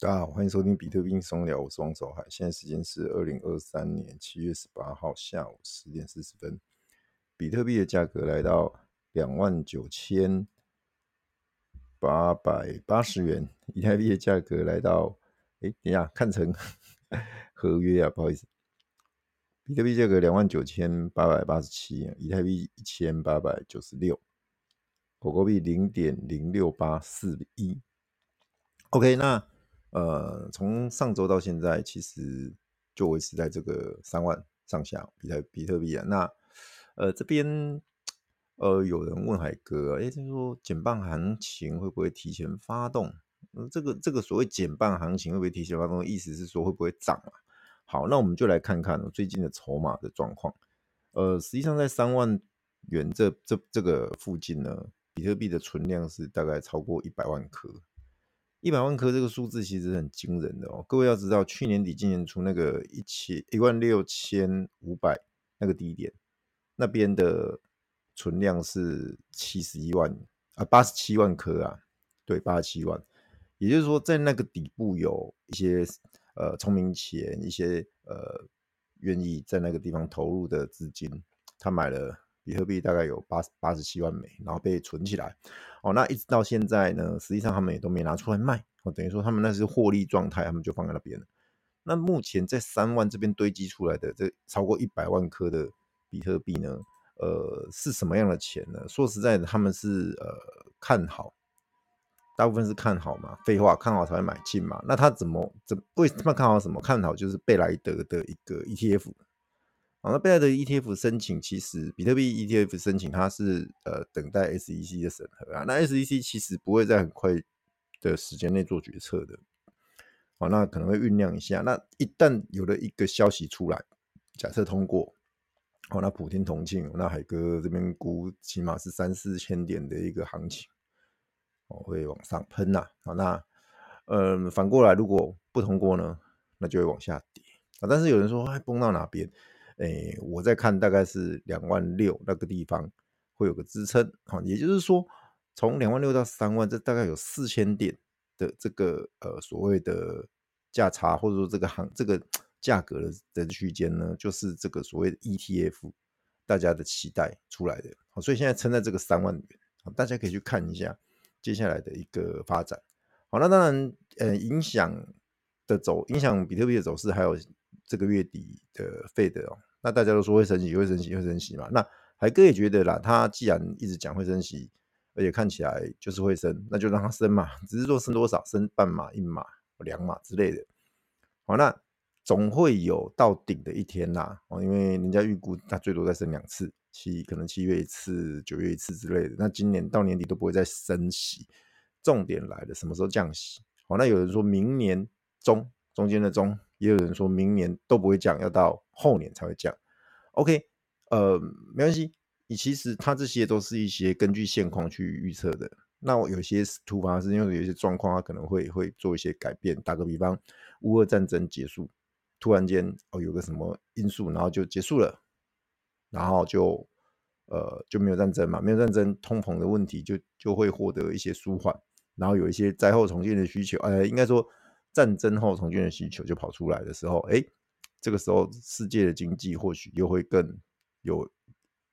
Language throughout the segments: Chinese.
大家好，欢迎收听比特币松聊，我是王守海。现在时间是二零二三年七月十八号下午十点四十分。比特币的价格来到两万九千八百八十元，以太币的价格来到，哎，等一下，看成 合约啊，不好意思。比特币价格两万九千八百八十七，以太币一千八百九十六，狗狗币零点零六八四一。OK，那。呃，从上周到现在，其实就维持在这个三万上下，比特比特币啊。那呃这边呃有人问海哥，哎，他说减半行情会不会提前发动？呃、这个这个所谓减半行情会不会提前发动？意思是说会不会涨啊？好，那我们就来看看最近的筹码的状况。呃，实际上在三万元这这这个附近呢，比特币的存量是大概超过一百万颗。一百万颗这个数字其实很惊人的哦，各位要知道，去年底、今年初那个一千一万六千五百那个低点，那边的存量是七十一万啊，八十七万颗啊，对，八十七万，也就是说，在那个底部有一些呃聪明钱，一些呃愿意在那个地方投入的资金，他买了。比特币大概有八八十七万枚，然后被存起来。哦，那一直到现在呢，实际上他们也都没拿出来卖。哦，等于说他们那是获利状态，他们就放在那边了。那目前在三万这边堆积出来的这超过一百万颗的比特币呢，呃，是什么样的钱呢？说实在的，他们是呃看好，大部分是看好嘛，废话，看好才会买进嘛。那他怎么怎为什么看好什么？看好就是贝莱德的一个 ETF。好，那贝莱德 ETF 申请，其实比特币 ETF 申请，它是呃等待 SEC 的审核啊。那 SEC 其实不会在很快的时间内做决策的。好，那可能会酝酿一下。那一旦有了一个消息出来，假设通过，好，那普天同庆，那海哥这边估起码是三四千点的一个行情，哦，会往上喷呐。好，那呃反过来，如果不通过呢，那就会往下跌啊。但是有人说，哎，崩到哪边？哎，我在看大概是两万六那个地方会有个支撑，好，也就是说从两万六到三万，这大概有四千点的这个呃所谓的价差，或者说这个行这个价格的的区间呢，就是这个所谓的 ETF 大家的期待出来的，好，所以现在撑在这个三万元，大家可以去看一下接下来的一个发展，好，那当然呃影响的走影响比特币的走势，还有这个月底的 Fed 哦。那大家都说会升息，会升息，会升息嘛？那海哥也觉得啦，他既然一直讲会升息，而且看起来就是会升，那就让它升嘛。只是说升多少，升半码、一码、两码之类的。好，那总会有到顶的一天呐。哦，因为人家预估它最多再升两次，七可能七月一次，九月一次之类的。那今年到年底都不会再升息。重点来了，什么时候降息？好，那有人说明年中，中间的中。也有人说明年都不会降，要到后年才会降。OK，呃，没关系。你其实它这些都是一些根据现况去预测的。那我有些突发是因为有些状况，它可能会会做一些改变。打个比方，乌俄战争结束，突然间哦有个什么因素，然后就结束了，然后就呃就没有战争嘛，没有战争，通膨的问题就就会获得一些舒缓，然后有一些灾后重建的需求。呃，应该说。战争后重建的需求就跑出来的时候，哎，这个时候世界的经济或许又会更有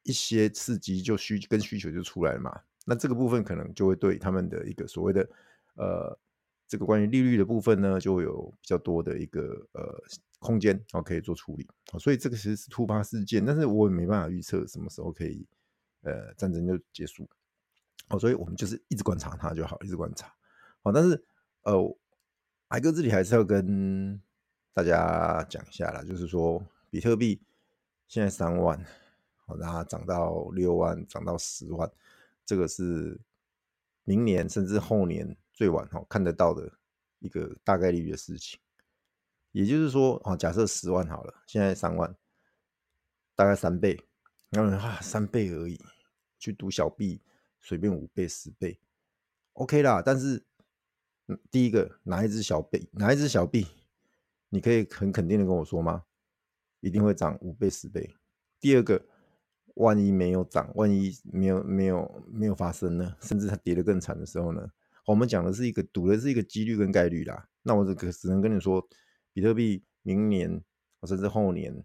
一些刺激，就需跟需求就出来了嘛。那这个部分可能就会对他们的一个所谓的呃这个关于利率的部分呢，就会有比较多的一个呃空间哦可以做处理。所以这个其实是突发事件，但是我也没办法预测什么时候可以呃战争就结束。哦，所以我们就是一直观察它就好，一直观察。好，但是呃。海哥这里还是要跟大家讲一下啦，就是说比特币现在三万，好，让它涨到六万，涨到十万，这个是明年甚至后年最晚哈看得到的一个大概率的事情。也就是说，啊，假设十万好了，现在三万，大概三倍，然后啊三倍而已，去赌小币随便五倍十倍，OK 啦，但是。第一个，哪一只小币，哪一只小币，你可以很肯定的跟我说吗？一定会涨五倍、十倍。第二个，万一没有涨，万一没有没有没有发生呢？甚至它跌得更惨的时候呢？我们讲的是一个赌的是一个几率跟概率啦。那我这个只能跟你说，比特币明年甚至后年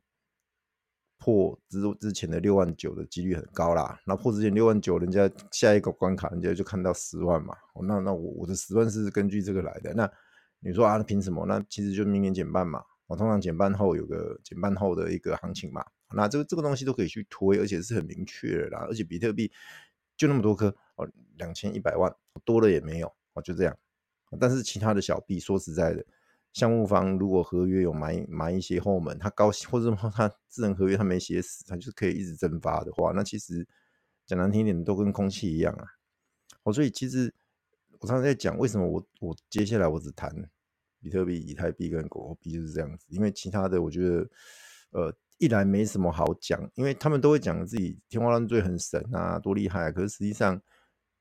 破之之前的六万九的几率很高啦。那破之前六万九，人家下一个关卡，人家就看到十万嘛。那那我我的十万是根据这个来的。那你说啊，凭什么？那其实就明年减半嘛。我通常减半后有个减半后的一个行情嘛。那这个这个东西都可以去推，而且是很明确的啦。而且比特币就那么多颗哦，两千一百万多了也没有哦，就这样。但是其他的小币，说实在的，项目方如果合约有埋埋一些后门，他高或者说他智能合约他没写死，他就是可以一直蒸发的话，那其实讲难听一点，都跟空气一样啊。哦，所以其实。我常常在讲，为什么我我接下来我只谈比特币、以太币跟狗狗币就是这样子，因为其他的我觉得，呃，一来没什么好讲，因为他们都会讲自己天花乱坠很神啊，多厉害啊。可是实际上，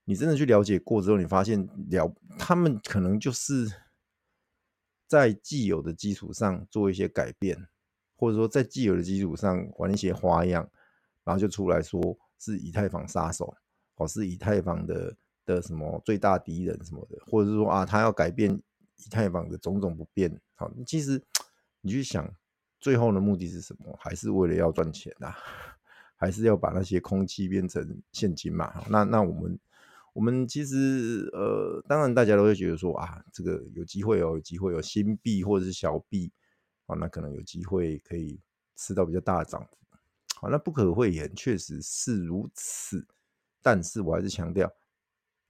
你真的去了解过之后，你发现了他们可能就是在既有的基础上做一些改变，或者说在既有的基础上玩一些花样，然后就出来说是以太坊杀手，或是以太坊的。的什么最大敌人什么的，或者是说啊，他要改变以太坊的种种不便。好，其实你去想，最后的目的是什么？还是为了要赚钱啊？还是要把那些空气变成现金嘛？那那我们我们其实呃，当然大家都会觉得说啊，这个有机会哦，有机会有新币或者是小币啊，那可能有机会可以吃到比较大的涨幅。好，那不可讳言，确实是如此。但是我还是强调。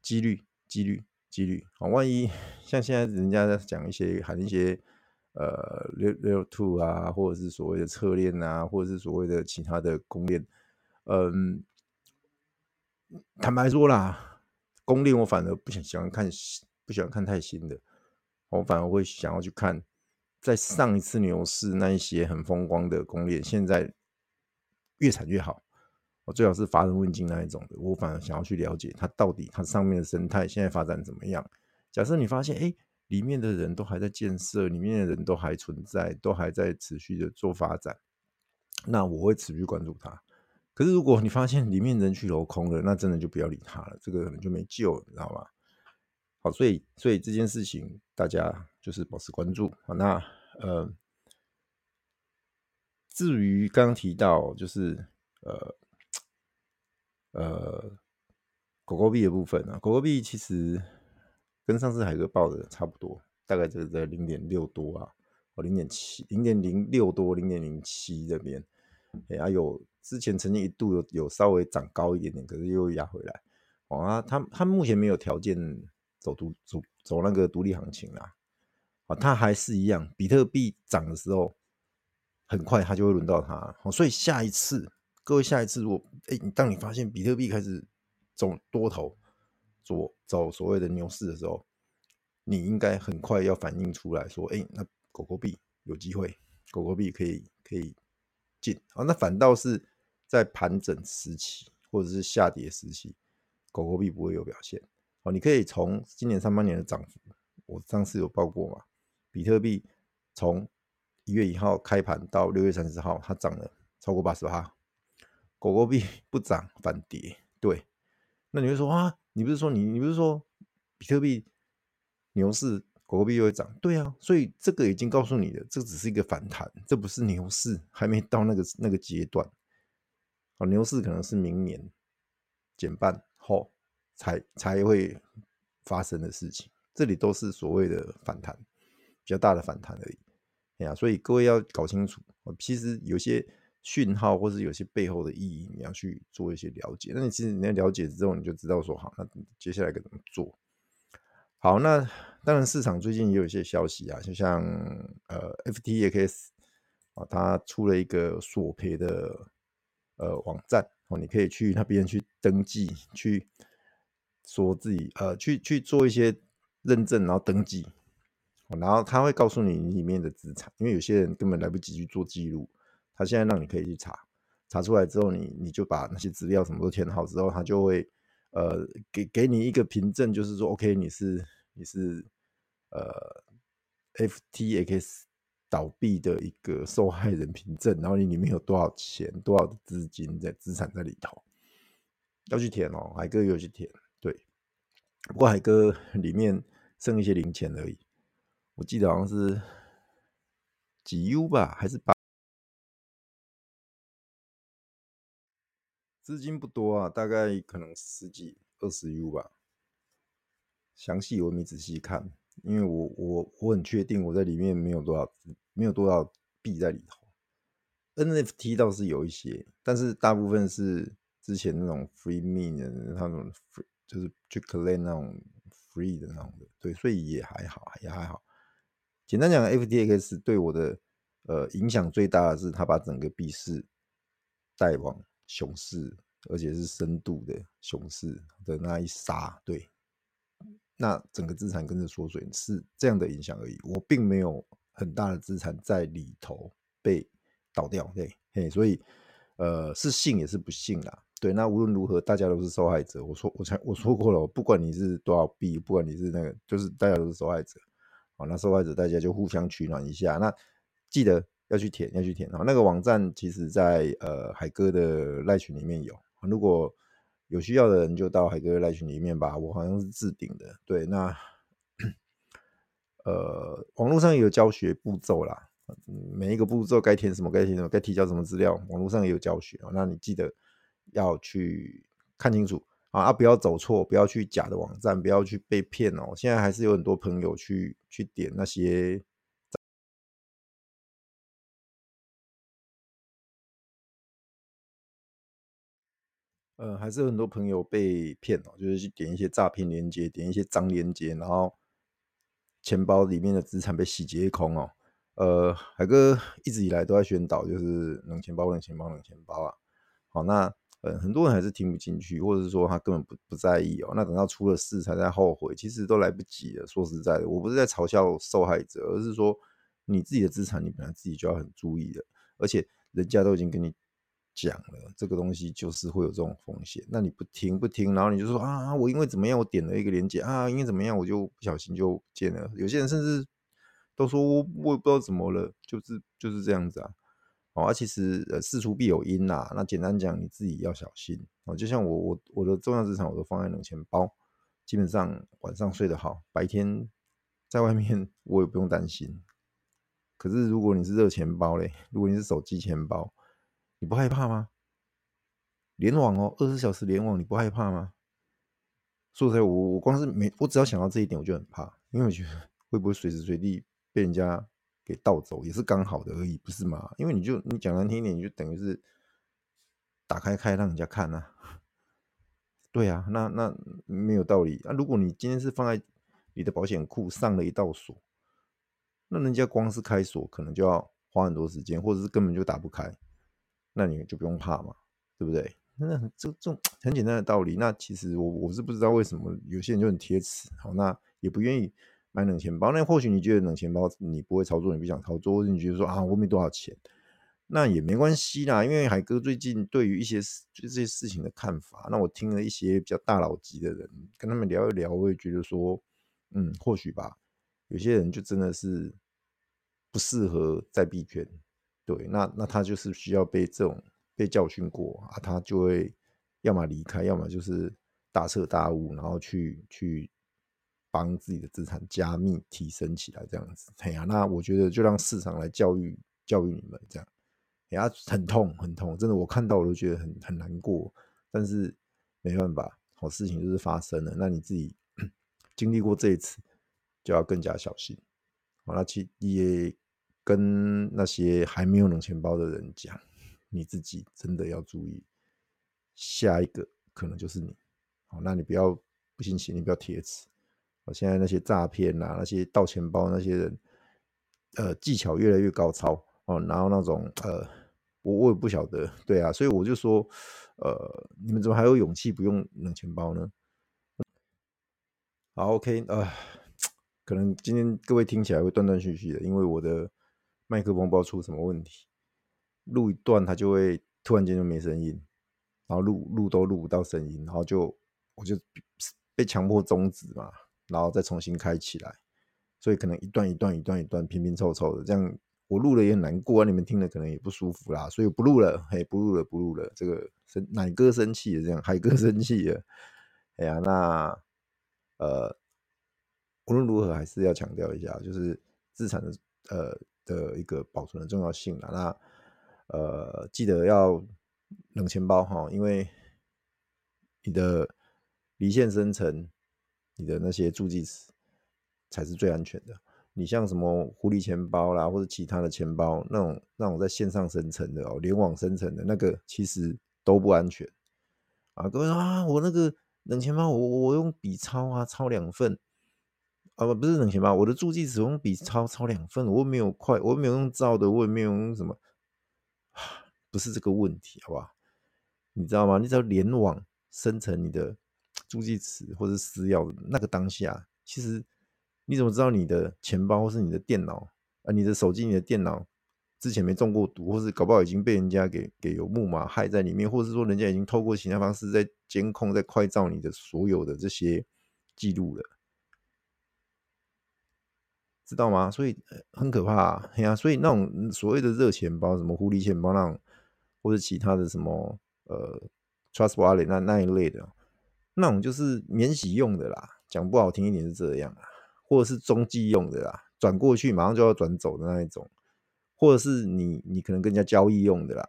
几率，几率，几率啊！万一像现在人家在讲一些喊一些呃六六 two 啊，或者是所谓的侧链啊，或者是所谓的其他的公链，嗯，坦白说啦，攻略我反而不想喜欢看，不喜欢看太新的，我反而会想要去看在上一次牛市那一些很风光的攻略，现在越惨越好。我最好是乏人问津那一种的，我反而想要去了解它到底它上面的生态现在发展怎么样。假设你发现，哎，里面的人都还在建设，里面的人都还存在，都还在持续的做发展，那我会持续关注它。可是如果你发现里面人去楼空了，那真的就不要理它了，这个可能就没救了，你知道吗？好，所以所以这件事情大家就是保持关注。好，那呃，至于刚刚提到就是呃。呃，狗狗币的部分啊，狗狗币其实跟上次海哥报的差不多，大概就是在零点六多啊，哦，零点七，零点零六多，零点零七这边，哎，还有之前曾经一度有有稍微涨高一点点，可是又压回来，哦啊，他他目前没有条件走独走走那个独立行情啦，啊，他还是一样，比特币涨的时候，很快他就会轮到他，哦，所以下一次。各位，下一次如果哎，当你发现比特币开始走多头，走走所谓的牛市的时候，你应该很快要反应出来说，哎，那狗狗币有机会，狗狗币可以可以进。好，那反倒是在盘整时期或者是下跌时期，狗狗币不会有表现。哦，你可以从今年上半年的涨幅，我上次有报过嘛，比特币从一月一号开盘到六月三十号，它涨了超过八十趴。狗狗币 不涨反跌，对，那你会说啊，你不是说你你不是说比特币牛市狗狗币又会涨？对啊，所以这个已经告诉你了，这只是一个反弹，这不是牛市，还没到那个那个阶段。哦，牛市可能是明年减半后才才会发生的事情，这里都是所谓的反弹，比较大的反弹而已。哎呀，所以各位要搞清楚，其实有些。讯号，或是有些背后的意义，你要去做一些了解。那你其实你要了解之后，你就知道说，好，那接下来该怎么做？好，那当然市场最近也有一些消息啊，就像呃，FTX 啊，它出了一个索赔的呃网站哦，你可以去那边去登记，去说自己呃去去做一些认证，然后登记，然后他会告诉你里面的资产，因为有些人根本来不及去做记录。他现在让你可以去查，查出来之后，你你就把那些资料什么都填好之后，他就会呃给给你一个凭证，就是说 OK，你是你是呃 FTX 倒闭的一个受害人凭证，然后你里面有多少钱、多少的资金在资产在里头，要去填哦，海哥有去填，对，不过海哥里面剩一些零钱而已，我记得好像是几 U 吧，还是八？资金不多啊，大概可能十几二十 U 吧。详细我没仔细看，因为我我我很确定我在里面没有多少没有多少币在里头。NFT 倒是有一些，但是大部分是之前那种 free mint 的那种 free，就是去 collect 那种 free 的那种的，对，所以也还好，也还好。简单讲，FTX 对我的呃影响最大的是，它把整个币市带往熊市，而且是深度的熊市的那一杀，对，那整个资产跟着缩水是这样的影响而已。我并没有很大的资产在里头被倒掉，对，嘿，所以呃是幸也是不幸啦，对。那无论如何，大家都是受害者。我说我才我说过了，不管你是多少币，不管你是那个，就是大家都是受害者。好，那受害者大家就互相取暖一下。那记得。要去填，要去填啊！那个网站其实在呃海哥的赖群里面有，如果有需要的人就到海哥的赖群里面吧。我好像是置顶的，对。那呃网络上也有教学步骤啦，每一个步骤该填什么，该填什么，该提交什么资料，网络上也有教学。那你记得要去看清楚，啊不要走错，不要去假的网站，不要去被骗哦。现在还是有很多朋友去去点那些。呃，还是有很多朋友被骗哦，就是去点一些诈骗链接，点一些脏链接，然后钱包里面的资产被洗劫一空哦。呃，海哥一直以来都在宣导，就是冷钱包、冷钱包、冷钱包啊。好，那呃，很多人还是听不进去，或者是说他根本不不在意哦。那等到出了事才在后悔，其实都来不及了。说实在的，我不是在嘲笑受害者，而是说你自己的资产，你本来自己就要很注意的，而且人家都已经跟你。讲了这个东西就是会有这种风险，那你不听不听，然后你就说啊，我因为怎么样，我点了一个链接啊，因为怎么样，我就不小心就见了。有些人甚至都说我我也不知道怎么了，就是就是这样子啊。哦，啊、其实呃事出必有因呐、那简单讲你自己要小心哦。就像我我我的重要资产我都放在冷钱包，基本上晚上睡得好，白天在外面 我也不用担心。可是如果你是热钱包嘞，如果你是手机钱包。你不害怕吗？联网哦，二十四小时联网，你不害怕吗？说实在，我我光是没，我只要想到这一点，我就很怕，因为我觉得会不会随时随地被人家给盗走，也是刚好的而已，不是吗？因为你就你讲难听一点，你就等于是打开开让人家看啊。对啊，那那没有道理啊。如果你今天是放在你的保险库上了一道锁，那人家光是开锁可能就要花很多时间，或者是根本就打不开。那你就不用怕嘛，对不对？那这这种很简单的道理，那其实我我是不知道为什么有些人就很铁齿，好，那也不愿意买冷钱包。那或许你觉得冷钱包你不会操作，你不想操作，或者你觉得说啊我没多少钱，那也没关系啦。因为海哥最近对于一些就这些事情的看法，那我听了一些比较大佬级的人跟他们聊一聊，我也觉得说，嗯，或许吧，有些人就真的是不适合在币圈。对，那那他就是需要被这种被教训过啊，他就会要么离开，要么就是大彻大悟，然后去去帮自己的资产加密提升起来，这样子。哎呀，那我觉得就让市场来教育教育你们，这样。哎呀，很痛很痛，真的，我看到我都觉得很很难过，但是没办法，好事情就是发生了，那你自己 经历过这一次，就要更加小心。好，那其也。跟那些还没有冷钱包的人讲，你自己真的要注意，下一个可能就是你。好，那你不要不信邪，你不要铁齿。好，现在那些诈骗啊，那些盗钱包那些人，呃，技巧越来越高超哦。然后那种呃，我我也不晓得，对啊，所以我就说，呃，你们怎么还有勇气不用冷钱包呢？好，OK，呃，可能今天各位听起来会断断续续的，因为我的。麦克风不知道出什么问题，录一段它就会突然间就没声音，然后录录都录不到声音，然后就我就被强迫终止嘛，然后再重新开起来，所以可能一段一段一段一段拼拼凑凑的，这样我录了也很难过啊，你们听了可能也不舒服啦，所以不录了，嘿，不录了，不录了，这个生奶哥生气了，这样海哥 生气了，哎呀，那呃，无论如何还是要强调一下，就是资产的呃的一个保存的重要性啦。那呃，记得要冷钱包哈，因为你的离线生成，你的那些助记词才是最安全的。你像什么狐狸钱包啦，或者其他的钱包，那种那种在线上生成的哦，联网生成的那个，其实都不安全啊。各位啊，我那个冷钱包，我我用笔抄啊，抄两份啊，不不是冷钱包，我的助记词用笔抄抄两份，我没有快，我没有用照的，我也没有用什么，不是这个问题，好不好？你知道吗？你只要联网生成你的助记词或者私钥那个当下，其实。你怎么知道你的钱包或是你的电脑啊，你的手机、你的电脑之前没中过毒，或是搞不好已经被人家给给有木马害在里面，或是说人家已经透过其他方式在监控、在快照你的所有的这些记录了，知道吗？所以很可怕，哎呀，所以那种所谓的热钱包，什么狐狸钱包那种，或者其他的什么呃 Trust Wallet 那那一类的，那种就是免洗用的啦，讲不好听一点是这样啊。或者是中继用的啦，转过去马上就要转走的那一种，或者是你你可能跟人家交易用的啦，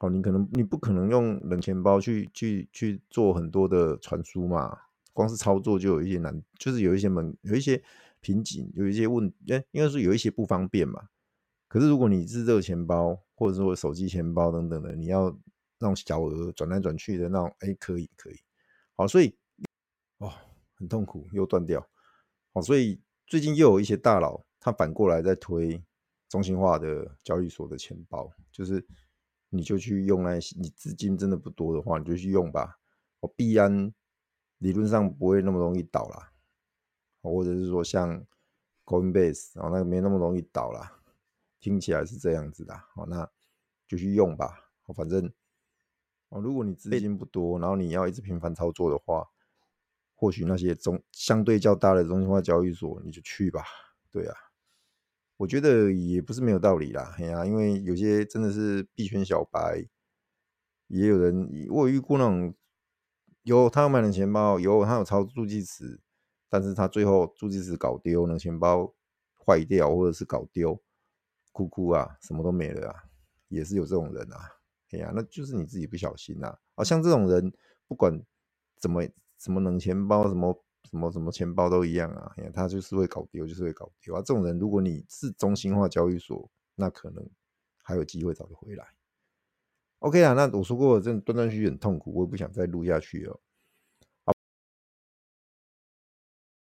哦，你可能你不可能用冷钱包去去去做很多的传输嘛，光是操作就有一些难，就是有一些门有一些瓶颈，有一些问，哎，应该说有一些不方便嘛。可是如果你是热钱包或者说手机钱包等等的，你要那种小额转来转去的那种，哎，可以可以，好，所以哦，很痛苦又断掉。好所以最近又有一些大佬，他反过来在推中心化的交易所的钱包，就是你就去用那些，你资金真的不多的话，你就去用吧。哦，币安理论上不会那么容易倒啦，或者是说像 Coinbase 哦，那个没那么容易倒啦。听起来是这样子的。哦，那就去用吧。反正哦，如果你资金不多，然后你要一直频繁操作的话。或许那些中相对较大的中心化交易所，你就去吧。对啊，我觉得也不是没有道理啦。哎呀，因为有些真的是币圈小白，也有人我有遇过那种，有他有买的钱包，有他有抄助记词，但是他最后助记词搞丢，冷钱包坏掉或者是搞丢，哭哭啊，什么都没了啊，也是有这种人啊。哎呀，那就是你自己不小心呐。啊，像这种人不管怎么。什么冷钱包，什么什么什么钱包都一样啊，他就是会搞丢，就是会搞丢啊。这种人，如果你是中心化交易所，那可能还有机会找得回来。OK 啊，那我说过，这断断续续很痛苦，我也不想再录下去了。